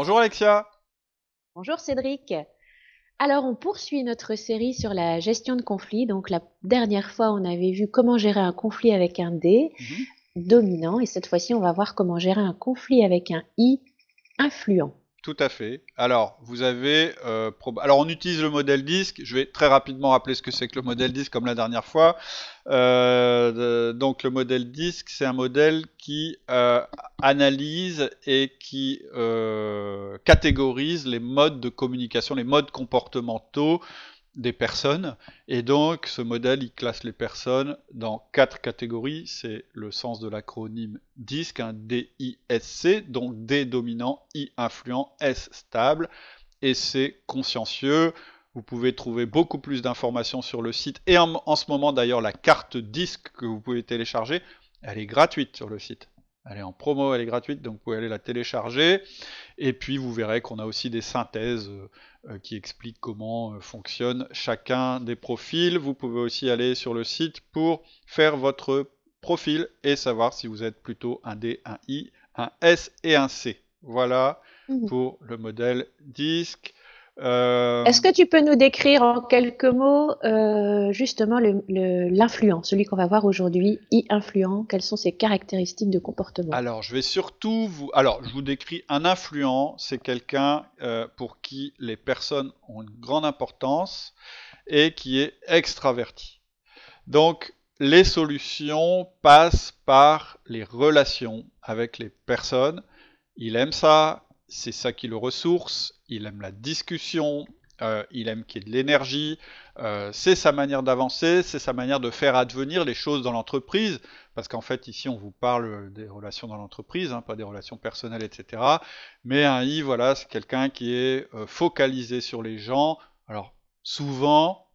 Bonjour Alexia. Bonjour Cédric. Alors, on poursuit notre série sur la gestion de conflits. Donc, la dernière fois, on avait vu comment gérer un conflit avec un D Mhm. dominant. Et cette fois-ci, on va voir comment gérer un conflit avec un I influent. Tout à fait. Alors, vous avez... euh, Alors, on utilise le modèle disque. Je vais très rapidement rappeler ce que c'est que le modèle disque comme la dernière fois. Euh, donc, le modèle disque, c'est un modèle qui euh, analyse et qui catégorise les modes de communication, les modes comportementaux des personnes. Et donc, ce modèle, il classe les personnes dans quatre catégories. C'est le sens de l'acronyme DISC, un D-I-S-C, donc D dominant, I influent, S stable, et C consciencieux. Vous pouvez trouver beaucoup plus d'informations sur le site. Et en, en ce moment, d'ailleurs, la carte DISC que vous pouvez télécharger, elle est gratuite sur le site. Elle est en promo, elle est gratuite, donc vous pouvez aller la télécharger. Et puis vous verrez qu'on a aussi des synthèses euh, qui expliquent comment euh, fonctionne chacun des profils. Vous pouvez aussi aller sur le site pour faire votre profil et savoir si vous êtes plutôt un D, un I, un S et un C. Voilà Mhm. pour le modèle disque. Est-ce que tu peux nous décrire en quelques mots euh, justement l'influent, celui qu'on va voir aujourd'hui, I influent Quelles sont ses caractéristiques de comportement? Alors, je vais surtout vous. Alors, je vous décris un influent. C'est quelqu'un euh, pour qui les personnes ont une grande importance et qui est extraverti. Donc, les solutions passent par les relations avec les personnes. Il aime ça, c'est ça qui le ressource. Il aime la discussion, euh, il aime qu'il y ait de l'énergie. euh, c'est sa manière d'avancer, c'est sa manière de faire advenir les choses dans l'entreprise. Parce qu'en fait, ici, on vous parle des relations dans l'entreprise, hein, pas des relations personnelles, etc. Mais un I, voilà, c'est quelqu'un qui est euh, focalisé sur les gens. Alors, souvent,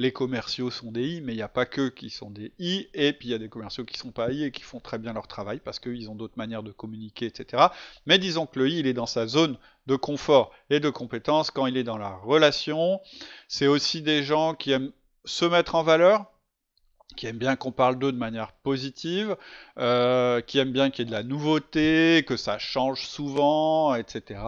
les commerciaux sont des I, mais il n'y a pas que qui sont des I, et puis il y a des commerciaux qui sont pas I et qui font très bien leur travail parce qu'ils ont d'autres manières de communiquer, etc. Mais disons que le I, est dans sa zone de confort et de compétence quand il est dans la relation. C'est aussi des gens qui aiment se mettre en valeur, qui aiment bien qu'on parle d'eux de manière positive, euh, qui aiment bien qu'il y ait de la nouveauté, que ça change souvent, etc.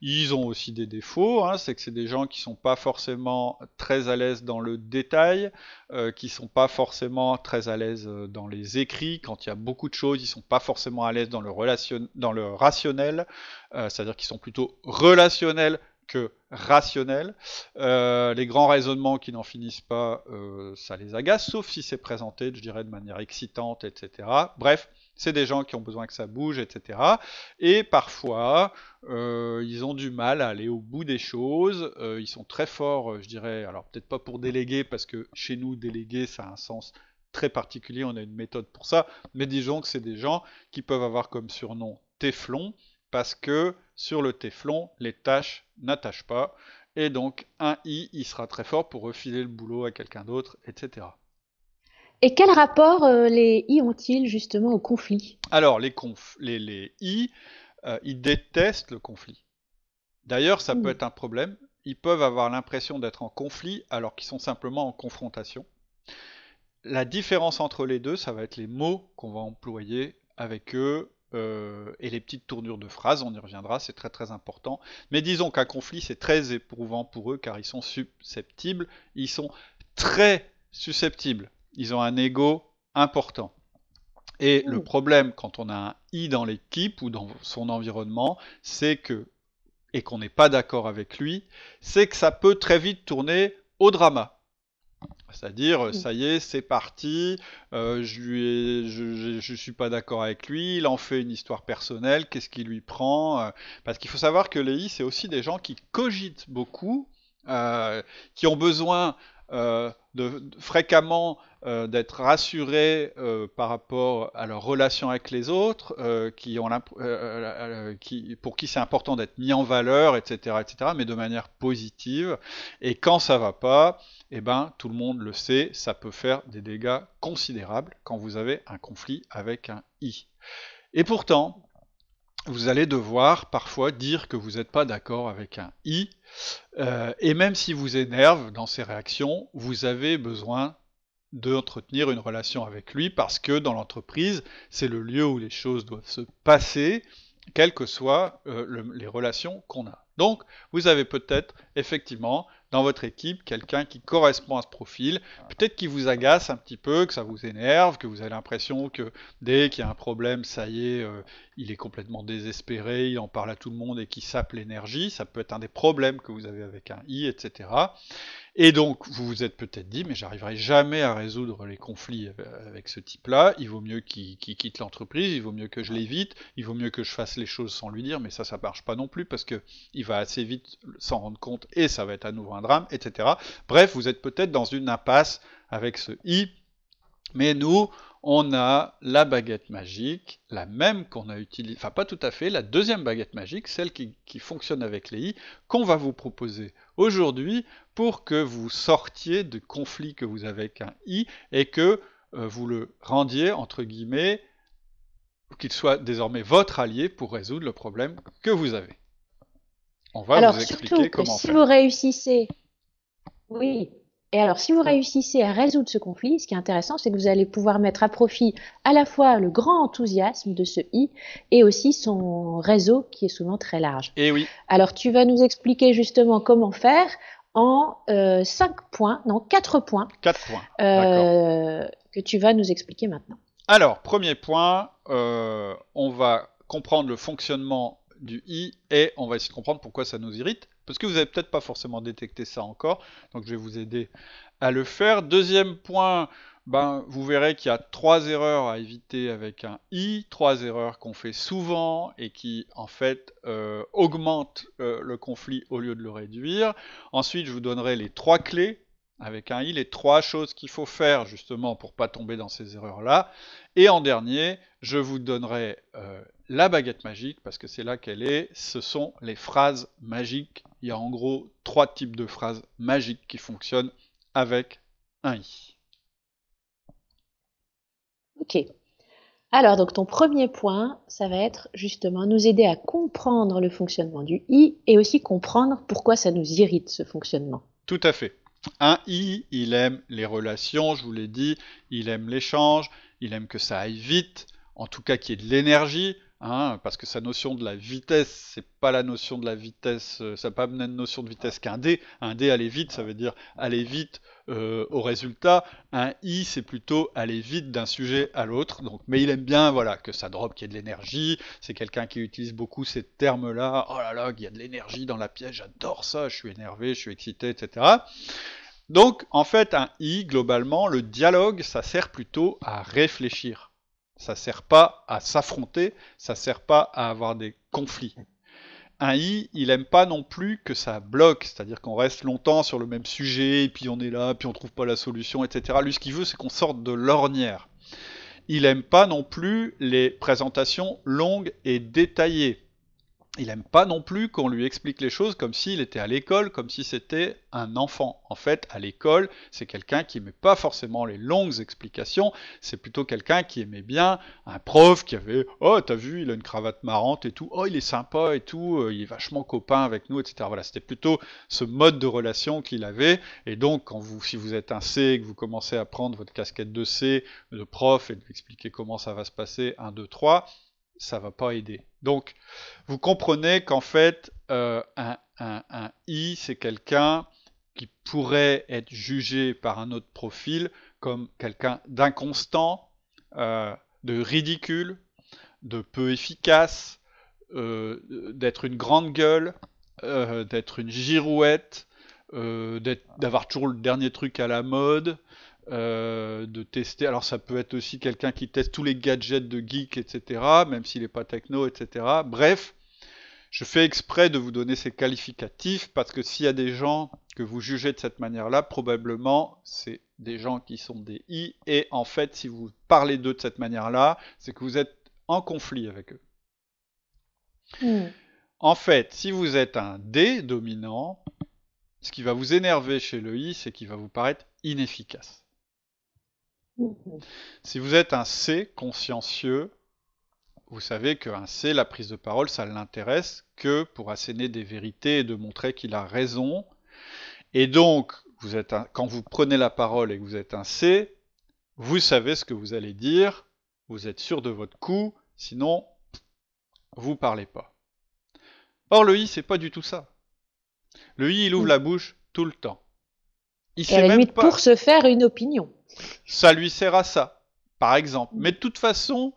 Ils ont aussi des défauts, hein, c'est que c'est des gens qui sont pas forcément très à l'aise dans le détail, euh, qui sont pas forcément très à l'aise euh, dans les écrits, quand il y a beaucoup de choses, ils sont pas forcément à l'aise dans le, relation... dans le rationnel, euh, c'est-à-dire qu'ils sont plutôt relationnels que rationnels. Euh, les grands raisonnements qui n'en finissent pas, euh, ça les agace, sauf si c'est présenté, je dirais, de manière excitante, etc. Bref, c'est des gens qui ont besoin que ça bouge, etc. Et parfois, euh, ils ont du mal à aller au bout des choses. Ils sont très forts, je dirais, alors peut-être pas pour déléguer, parce que chez nous, déléguer, ça a un sens très particulier, on a une méthode pour ça, mais disons que c'est des gens qui peuvent avoir comme surnom Téflon, parce que sur le Téflon, les tâches n'attachent pas, et donc un I, il sera très fort pour refiler le boulot à quelqu'un d'autre, etc. Et quel rapport euh, les I ont-ils justement au conflit? Alors, les, conf- les, les I, euh, ils détestent le conflit. D'ailleurs, ça Mmh. peut être un problème. Ils peuvent avoir l'impression d'être en conflit alors qu'ils sont simplement en confrontation. La différence entre les deux, ça va être les mots qu'on va employer avec eux euh, et les petites tournures de phrases. On y reviendra, c'est très très important. Mais disons qu'un conflit, c'est très éprouvant pour eux car ils sont susceptibles. Ils sont très susceptibles. Ils ont un ego important. Et le Mmh. problème quand on a un I dans l'équipe ou dans son environnement, c'est que, et qu'on n'est pas d'accord avec lui, c'est que ça peut très vite tourner au drama. C'est-à-dire, Mmh. ça y est, c'est parti, euh, je lui ai- je, je- je suis pas d'accord avec lui, il en fait une histoire personnelle, qu'est-ce qui lui prend euh, Parce qu'il faut savoir que les I, c'est aussi des gens qui cogitent beaucoup, euh, qui ont besoin de, fréquemment euh, d'être rassurés euh, par rapport à leur relation avec les autres, euh, qui ont pour qui c'est important d'être mis en valeur, etc., etc., mais de manière positive. Et quand ça va pas, eh ben, tout le monde le sait, ça peut faire des dégâts considérables quand vous avez un conflit avec un I. Et pourtant, vous allez devoir parfois dire que vous n'êtes pas d'accord avec un I, euh, et même si vous énerve dans ses réactions, vous avez besoin d'entretenir une relation avec lui parce que dans l'entreprise, c'est le lieu où les choses doivent se passer. quelles que soient euh, les relations qu'on a. Donc, vous avez peut-être effectivement dans votre équipe quelqu'un qui correspond à ce profil, peut-être qui vous agace un petit peu, que ça vous énerve, que vous avez l'impression que dès qu'il y a un problème, ça y est, euh, il est complètement désespéré, il en parle à tout le monde et qui sape l'énergie, ça peut être un des problèmes que vous avez avec un I, etc. Et donc, vous vous êtes peut-être dit, mais j'arriverai jamais à résoudre les conflits avec ce type-là, il vaut mieux qu'il quitte l'entreprise, il vaut mieux que je l'évite, il vaut mieux que je fasse les choses sans lui dire, mais ça, ça marche pas non plus, parce que il va assez vite s'en rendre compte, et ça va être à nouveau un drame, etc. Bref, vous êtes peut-être dans une impasse avec ce I, mais nous, on a la baguette magique, la même qu'on a utilisée, enfin pas tout à fait, la deuxième baguette magique, celle qui, fonctionne avec les i, qu'on va vous proposer aujourd'hui pour que vous sortiez de conflit que vous avez avec un i et que euh, vous le rendiez, entre guillemets, qu'il soit désormais votre allié pour résoudre le problème que vous avez. On va vous expliquer comment si vous réussissez, oui, et alors, si vous réussissez à résoudre ce conflit, ce qui est intéressant, c'est que vous allez pouvoir mettre à profit à la fois le grand enthousiasme de ce I et aussi son réseau qui est souvent très large. Et oui. Alors, tu vas nous expliquer justement comment faire en euh, cinq points, non, quatre points. Quatre points. Euh, que tu vas nous expliquer maintenant. Alors, premier point, euh, on va comprendre le fonctionnement du i et on va essayer de comprendre pourquoi ça nous irrite. Parce que vous n'avez peut-être pas forcément détecté ça encore, donc je vais vous aider à le faire. Deuxième point, ben, vous verrez qu'il y a trois erreurs à éviter avec un i, trois erreurs qu'on fait souvent et qui en fait euh, augmentent euh, le conflit au lieu de le réduire. Ensuite, je vous donnerai les trois clés avec un i, les trois choses qu'il faut faire justement pour pas tomber dans ces erreurs-là. Et en dernier, je vous donnerai euh, la baguette magique, parce que c'est là qu'elle est, ce sont les phrases magiques. Il y a en gros trois types de phrases magiques qui fonctionnent avec un i. Ok. Alors, donc ton premier point, ça va être justement nous aider à comprendre le fonctionnement du i et aussi comprendre pourquoi ça nous irrite ce fonctionnement. Tout à fait. Un I, il aime les relations, je vous l'ai dit, il aime l'échange, il aime que ça aille vite, en tout cas qu'il y ait de l'énergie, hein, parce que sa notion de la vitesse, c'est pas la notion de la vitesse, euh, ça n'a pas une notion de vitesse qu'un D. Un D aller vite, ça veut dire aller vite euh, au résultat. Un I, c'est plutôt aller vite d'un sujet à l'autre. Mais il aime bien, voilà, que ça drop, qu'il y ait de l'énergie. C'est quelqu'un qui utilise beaucoup ces termes-là. Oh là là, il y a de l'énergie dans la pièce. J'adore ça. Je suis énervé, je suis excité, etc. Donc, en fait, un I, globalement, le dialogue, ça sert plutôt à réfléchir. Ça sert pas à s'affronter, ça sert pas à avoir des conflits un i, il aime pas non plus que ça bloque, c'est-à-dire qu'on reste longtemps sur le même sujet, et puis on est là, puis on trouve pas la solution, etc. Lui, ce qu'il veut, c'est qu'on sorte de l'ornière. Il aime pas non plus les présentations longues et détaillées il n'aime pas non plus qu'on lui explique les choses comme s'il était à l'école, comme si c'était un enfant. En fait, à l'école, c'est quelqu'un qui n'aimait pas forcément les longues explications, c'est plutôt quelqu'un qui aimait bien un prof qui avait « Oh, t'as vu, il a une cravate marrante et tout, oh, il est sympa et tout, euh, il est vachement copain avec nous, etc. » Voilà, c'était plutôt ce mode de relation qu'il avait, et donc, quand vous, si vous êtes un C et que vous commencez à prendre votre casquette de C, de prof, et de lui expliquer comment ça va se passer, 1, 2, 3, ça va pas aider. Donc, vous comprenez qu'en fait, euh, un, I, c'est quelqu'un qui pourrait être jugé par un autre profil comme quelqu'un d'inconstant, euh, de ridicule, de peu efficace, euh, d'être une grande gueule, d'être une girouette, d'avoir toujours le dernier truc à la mode, euh, de tester. Alors ça peut être aussi quelqu'un qui teste tous les gadgets de geek, etc., même s'il n'est pas techno, etc. Bref, je fais exprès de vous donner ces qualificatifs parce que s'il y a des gens que vous jugez de cette manière-là, probablement c'est des gens qui sont des I, et en fait, si vous parlez d'eux de cette manière-là, c'est que vous êtes en conflit avec eux. Hmm. En fait, si vous êtes un D dominant, ce qui va vous énerver chez le I, c'est qu'il va vous paraître inefficace. Si vous êtes un C consciencieux, vous savez qu'un C, la prise de parole, ça l'intéresse que pour asséner des vérités et de montrer qu'il a raison. Et donc, vous êtes quand vous prenez la parole et que vous êtes un C, vous savez ce que vous allez dire, vous êtes sûr de votre coup, sinon, vous parlez pas. Or, le I, c'est pas du tout ça. Le I, il ouvre mm. la bouche tout le temps. Il sait même pas... pour se faire une opinion. Ça lui sert à ça, par exemple. Mais de toute façon,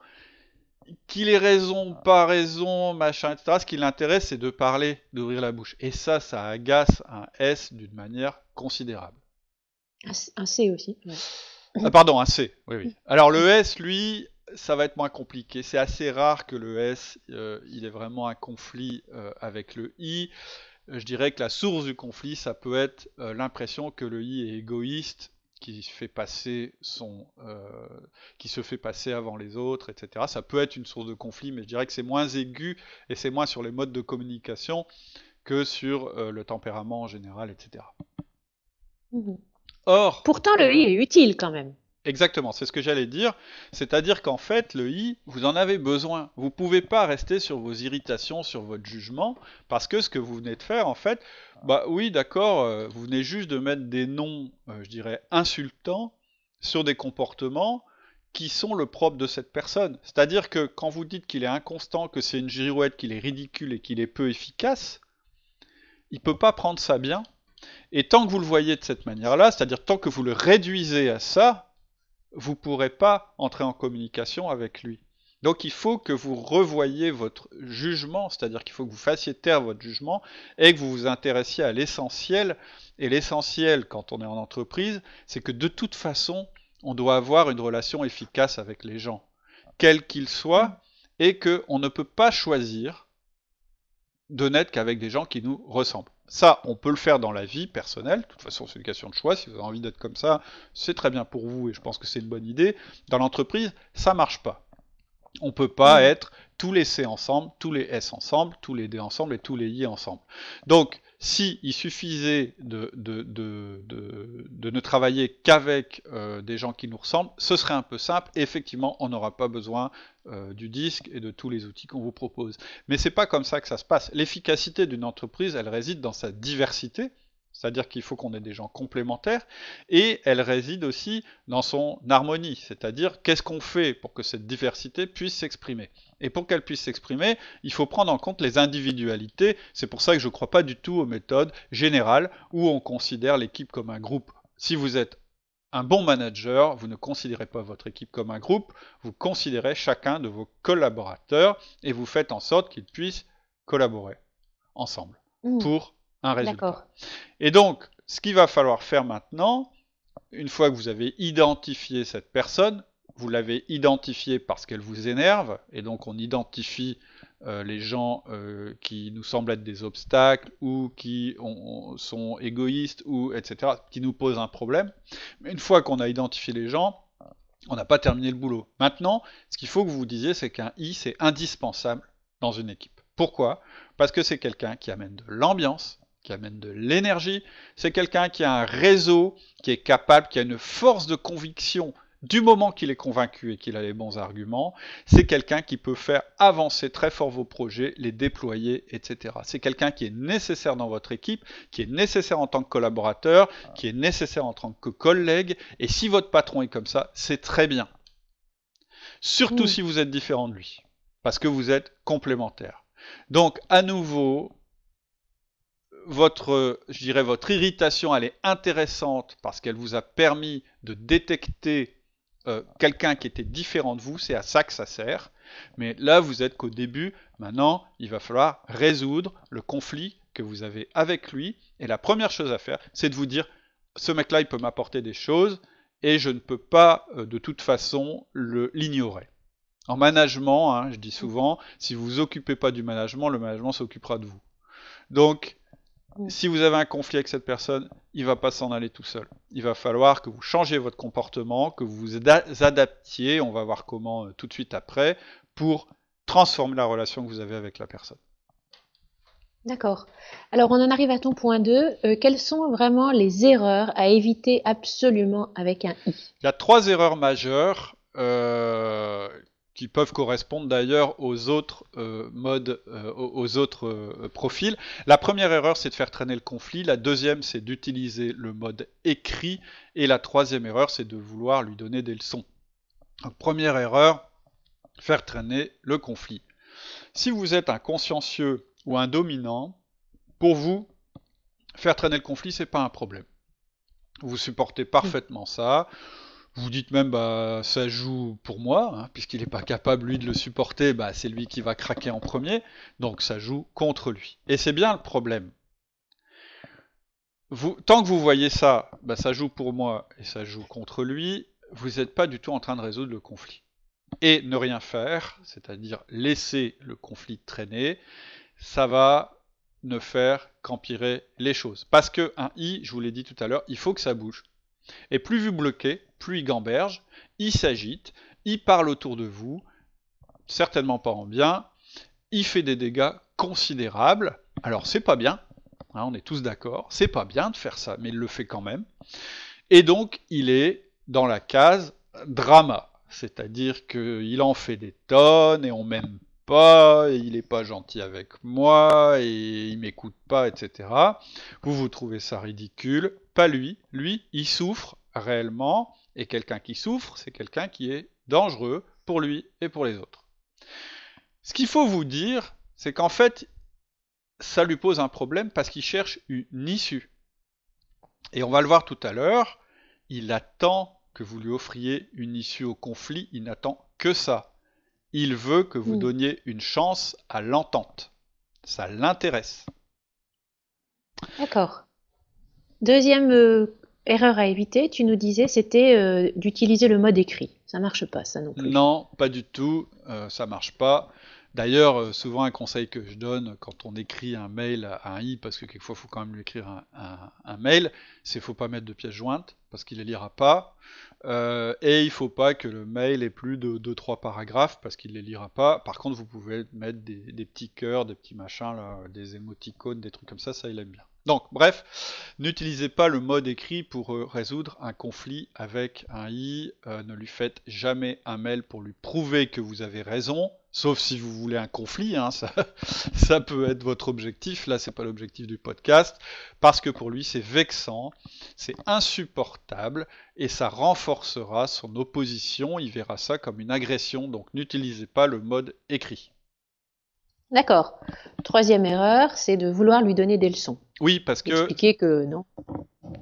qu'il ait raison, pas raison, machin, etc. Ce qui l'intéresse, c'est de parler, d'ouvrir la bouche. Et ça, ça agace un S d'une manière considérable. Un C aussi. Ah, pardon, un C. Oui, oui. Alors le S, lui, ça va être moins compliqué. C'est assez rare que le S, euh, il ait vraiment un conflit euh, avec le I. Euh, je dirais que la source du conflit, ça peut être l'impression que le I est égoïste, qui fait passer son, qui se fait passer avant les autres, etc. Ça peut être une source de conflit, mais je dirais que c'est moins aigu et c'est moins sur les modes de communication que sur le tempérament en général, etc. Mmh Or. Pourtant, le i est utile quand même. Exactement, c'est ce que j'allais dire. C'est-à-dire qu'en fait, le i, vous en avez besoin. Vous ne pouvez pas rester sur vos irritations, sur votre jugement, parce que ce que vous venez de faire, en fait, bah oui, d'accord, euh, vous venez juste de mettre des noms, euh, je dirais, insultants sur des comportements qui sont le propre de cette personne. C'est-à-dire que quand vous dites qu'il est inconstant, que c'est une girouette, qu'il est ridicule et qu'il est peu efficace, il ne peut pas prendre ça bien et tant que vous le voyez de cette manière-là, c'est-à-dire tant que vous le réduisez à ça, vous ne pourrez pas entrer en communication avec lui. Donc il faut que vous revoyiez votre jugement, c'est-à-dire qu'il faut que vous fassiez taire votre jugement et que vous vous intéressiez à l'essentiel. Et l'essentiel, quand on est en entreprise, c'est que de toute façon, on doit avoir une relation efficace avec les gens, quels qu'ils soient, et qu'on ne peut pas choisir de n'être qu'avec des gens qui nous ressemblent. Ça, on peut le faire dans la vie personnelle. De toute façon, c'est une question de choix. Si vous avez envie d'être comme ça, c'est très bien pour vous et je pense que c'est une bonne idée. Dans l'entreprise, ça marche pas. On peut pas mmh. être tous les C ensemble, tous les S ensemble, tous les D ensemble et tous les I ensemble. Donc, si il suffisait de, ne travailler qu'avec euh, des gens qui nous ressemblent, ce serait un peu simple. effectivement, on n'aura pas besoin euh, du disque et de tous les outils qu'on vous propose. Mais c'est pas comme ça que ça se passe. L'efficacité d'une entreprise, elle réside dans sa diversité. C'est-à-dire qu'il faut qu'on ait des gens complémentaires, et elle réside aussi dans son harmonie, c'est-à-dire qu'est-ce qu'on fait pour que cette diversité puisse s'exprimer. Et pour qu'elle puisse s'exprimer, il faut prendre en compte les individualités, c'est pour ça que je ne crois pas du tout aux méthodes générales où on considère l'équipe comme un groupe. Si vous êtes un bon manager, vous ne considérez pas votre équipe comme un groupe, vous considérez chacun de vos collaborateurs et vous faites en sorte qu'ils puissent collaborer ensemble mmh. pour un résultat. Et donc, ce qu'il va falloir faire maintenant, une fois que vous avez identifié cette personne, vous l'avez identifiée parce qu'elle vous énerve, et donc on identifie euh, les gens euh, qui nous semblent être des obstacles ou qui sont égoïstes ou etc., qui nous posent un problème. Mais une fois qu'on a identifié les gens, on n'a pas terminé le boulot. Maintenant, ce qu'il faut que vous vous disiez, c'est qu'un I, c'est indispensable dans une équipe. Pourquoi? Parce que c'est quelqu'un qui amène de l'ambiance, qui amène de l'énergie. C'est quelqu'un qui a un réseau, qui est capable, qui a une force de conviction du moment qu'il est convaincu et qu'il a les bons arguments. C'est quelqu'un qui peut faire avancer très fort vos projets, les déployer, etc. C'est quelqu'un qui est nécessaire dans votre équipe, qui est nécessaire en tant que collaborateur, qui est nécessaire en tant que collègue. Et si votre patron est comme ça, c'est très bien. Surtout si vous êtes différent de lui, parce que vous êtes complémentaire. Donc, à nouveau, votre, je dirais, votre irritation, elle est intéressante parce qu'elle vous a permis de détecter euh, quelqu'un qui était différent de vous, c'est à ça que ça sert. Mais là, vous êtes qu'au début. Maintenant, il va falloir résoudre le conflit que vous avez avec lui. Et la première chose à faire, c'est de vous dire, ce mec-là, il peut m'apporter des choses et je ne peux pas, euh, de toute façon, l'ignorer. En management, hein, je dis souvent, si vous vous occupez pas du management, le management s'occupera de vous. Donc, si vous avez un conflit avec cette personne, il va pas s'en aller tout seul. Il va falloir que vous changiez votre comportement, que vous vous adaptiez, on va voir comment euh, tout de suite après, pour transformer la relation que vous avez avec la personne. D'accord. Alors on en arrive à ton point 2. Euh, quelles sont vraiment les erreurs à éviter absolument avec un i? Il y a trois erreurs majeures euh, qui peuvent correspondre d'ailleurs aux autres euh, modes, euh, aux autres euh, profils. La première erreur, c'est de faire traîner le conflit. La deuxième, c'est d'utiliser le mode écrit. Et la troisième erreur, c'est de vouloir lui donner des leçons. première erreur, faire traîner le conflit. si vous êtes un consciencieux ou un dominant, pour vous, faire traîner le conflit, c'est pas un problème. Vous supportez parfaitement ça. Vous dites même, bah, ça joue pour moi, hein, puisqu'il n'est pas capable, lui, de le supporter, bah, c'est lui qui va craquer en premier, donc ça joue contre lui. Et c'est bien le problème. Tant que vous voyez ça, bah, ça joue pour moi et ça joue contre lui, vous n'êtes pas du tout en train de résoudre le conflit. Et ne rien faire, c'est-à-dire laisser le conflit traîner, ça va ne faire qu'empirer les choses. Parce que un i, je vous l'ai dit tout à l'heure, il faut que ça bouge. Et plus vous bloquez, plus il gamberge, il s'agite, il parle autour de vous, certainement pas en bien, il fait des dégâts considérables. Alors c'est pas bien, hein, on est tous d'accord, c'est pas bien de faire ça, mais il le fait quand même. Et donc il est dans la case drama, c'est-à-dire qu'il en fait des tonnes et on m'aime pas, et il est pas gentil avec moi, et il m'écoute pas, etc. Vous vous trouvez ça ridicule. Pas lui. Lui, il souffre réellement, et quelqu'un qui souffre, c'est quelqu'un qui est dangereux pour lui et pour les autres. Ce qu'il faut vous dire, c'est qu'en fait, ça lui pose un problème parce qu'il cherche une issue. Et on va le voir tout à l'heure, il attend que vous lui offriez une issue au conflit, il n'attend que ça. Il veut que vous hmm. donniez une chance à l'entente. Ça l'intéresse. D'accord. Deuxième euh, erreur à éviter, tu nous disais, c'était euh, d'utiliser le mode écrit. Ça marche pas, ça non plus. Non, pas du tout. Euh, ça marche pas. D'ailleurs, euh, souvent un conseil que je donne quand on écrit un mail à un i, parce que quelquefois il faut quand même lui écrire un, mail, c'est faut pas mettre de pièces jointes, parce qu'il les lira pas, euh, et il faut pas que le mail ait plus de 2-3 paragraphes, parce qu'il les lira pas. Par contre, vous pouvez mettre des, petits cœurs, des petits machins, des émoticônes, des trucs comme ça, ça il aime bien. Donc, bref, n'utilisez pas le mode écrit pour euh, résoudre un conflit avec un i. ne lui faites jamais un mail pour lui prouver que vous avez raison. Sauf si vous voulez un conflit, hein, ça, ça, peut être votre objectif. Là, c'est pas l'objectif du podcast, parce que pour lui, c'est vexant, c'est insupportable, et ça renforcera son opposition. Il verra ça comme une agression. Donc, n'utilisez pas le mode écrit. D'accord. Troisième erreur, c'est de vouloir lui donner des leçons. Oui, parce que. Expliquer que non.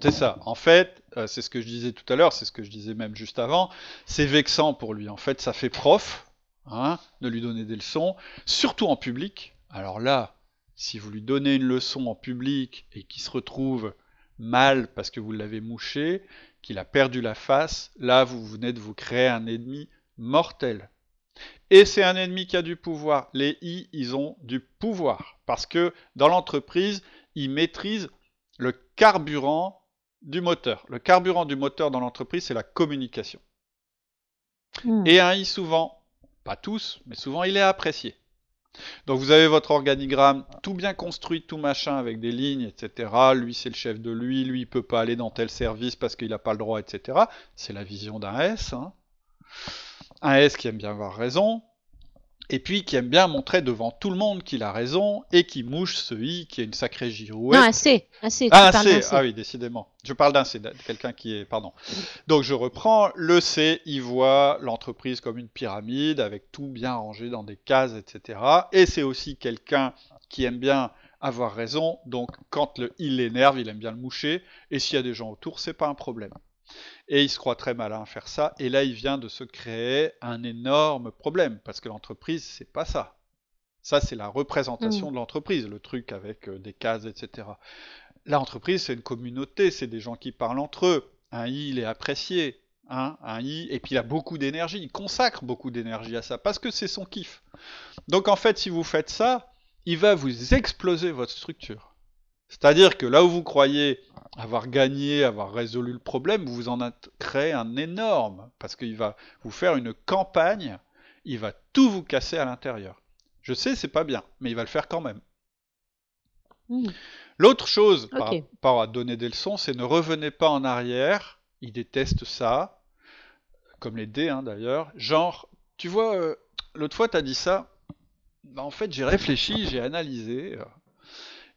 C'est ça. En fait, euh, c'est ce que je disais tout à l'heure, c'est ce que je disais même juste avant. C'est vexant pour lui. En fait, ça fait prof Hein, de lui donner des leçons, surtout en public. Alors là, si vous lui donnez une leçon en public et qu'il se retrouve mal parce que vous l'avez mouché, qu'il a perdu la face, là vous venez de vous créer un ennemi mortel. Et c'est un ennemi qui a du pouvoir. Les I, ils ont du pouvoir. Parce que dans l'entreprise, ils maîtrisent le carburant du moteur. Le carburant du moteur dans l'entreprise, c'est la communication. Hmm. Et un I, souvent, pas tous, mais souvent il est apprécié. Donc vous avez votre organigramme tout bien construit, tout machin, avec des lignes, etc. Lui c'est le chef de lui, lui il peut pas aller dans tel service parce qu'il n'a pas le droit, etc. C'est la vision d'un S. Hein. Un S qui aime bien avoir raison, et puis qui aime bien montrer devant tout le monde qu'il a raison et qui mouche ce i qui est une sacrée girouette. Non, un C, un C. Ah, un C. ah oui, décidément. Je parle d'un C, quelqu'un qui est, pardon. Donc je reprends, le C, il voit l'entreprise comme une pyramide avec tout bien rangé dans des cases, etc. Et c'est aussi quelqu'un qui aime bien avoir raison, donc quand le, il l'énerve, il aime bien le moucher, et s'il y a des gens autour, c'est pas un problème. Et il se croit très malin à faire ça. Et là, il vient de se créer un énorme problème, parce que l'entreprise, c'est pas ça. Ça, c'est la représentation mm. de l'entreprise, le truc avec euh, des cases, etc. L'entreprise, c'est une communauté, c'est des gens qui parlent entre eux. Un I, il est apprécié. Hein, un I, et puis il a beaucoup d'énergie, il consacre beaucoup d'énergie à ça, parce que c'est son kiff. Donc en fait, si vous faites ça, il va vous exploser votre structure. C'est-à-dire que là où vous croyez avoir gagné, avoir résolu le problème, vous en créez un énorme, parce qu'il va vous faire une campagne, il va tout vous casser à l'intérieur. Je sais, c'est pas bien, mais il va le faire quand même. Hmm. L'autre chose par rapport à donner des leçons, c'est ne revenez pas en arrière. Il déteste ça, comme les dés hein, d'ailleurs. Genre, tu vois, euh, l'autre fois tu as dit ça. Bah, en fait, j'ai réfléchi, j'ai analysé. Euh,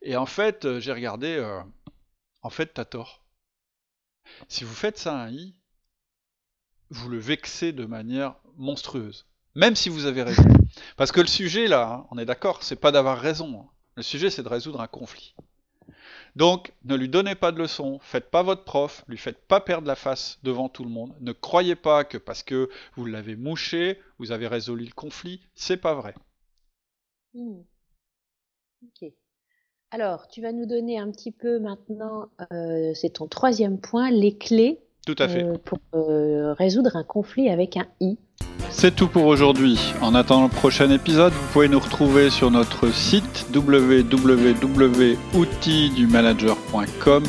et en fait, euh, j'ai regardé, euh, en fait, t'as tort. Si vous faites ça à un i, vous le vexez de manière monstrueuse. même si vous avez raison. Parce que le sujet là, hein, on est d'accord, c'est pas d'avoir raison. Hein. Le sujet c'est de résoudre un conflit. Donc, ne lui donnez pas de leçons, faites pas votre prof, lui faites pas perdre la face devant tout le monde. Ne croyez pas que parce que vous l'avez mouché, vous avez résolu le conflit, c'est pas vrai. Ok. Alors, tu vas nous donner un petit peu maintenant, euh, c'est ton troisième point, les clés tout à fait. Euh, pour euh, résoudre un conflit avec un i. C'est tout pour aujourd'hui. En attendant le prochain épisode, vous pouvez nous retrouver sur notre site www.outildumanager.com.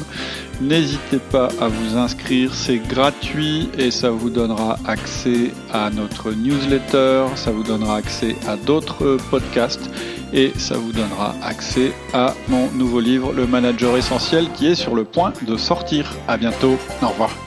N'hésitez pas à vous inscrire, c'est gratuit et ça vous donnera accès à notre newsletter, ça vous donnera accès à d'autres podcasts et ça vous donnera accès à mon nouveau livre Le Manager Essentiel qui est sur le point de sortir. À bientôt, au revoir.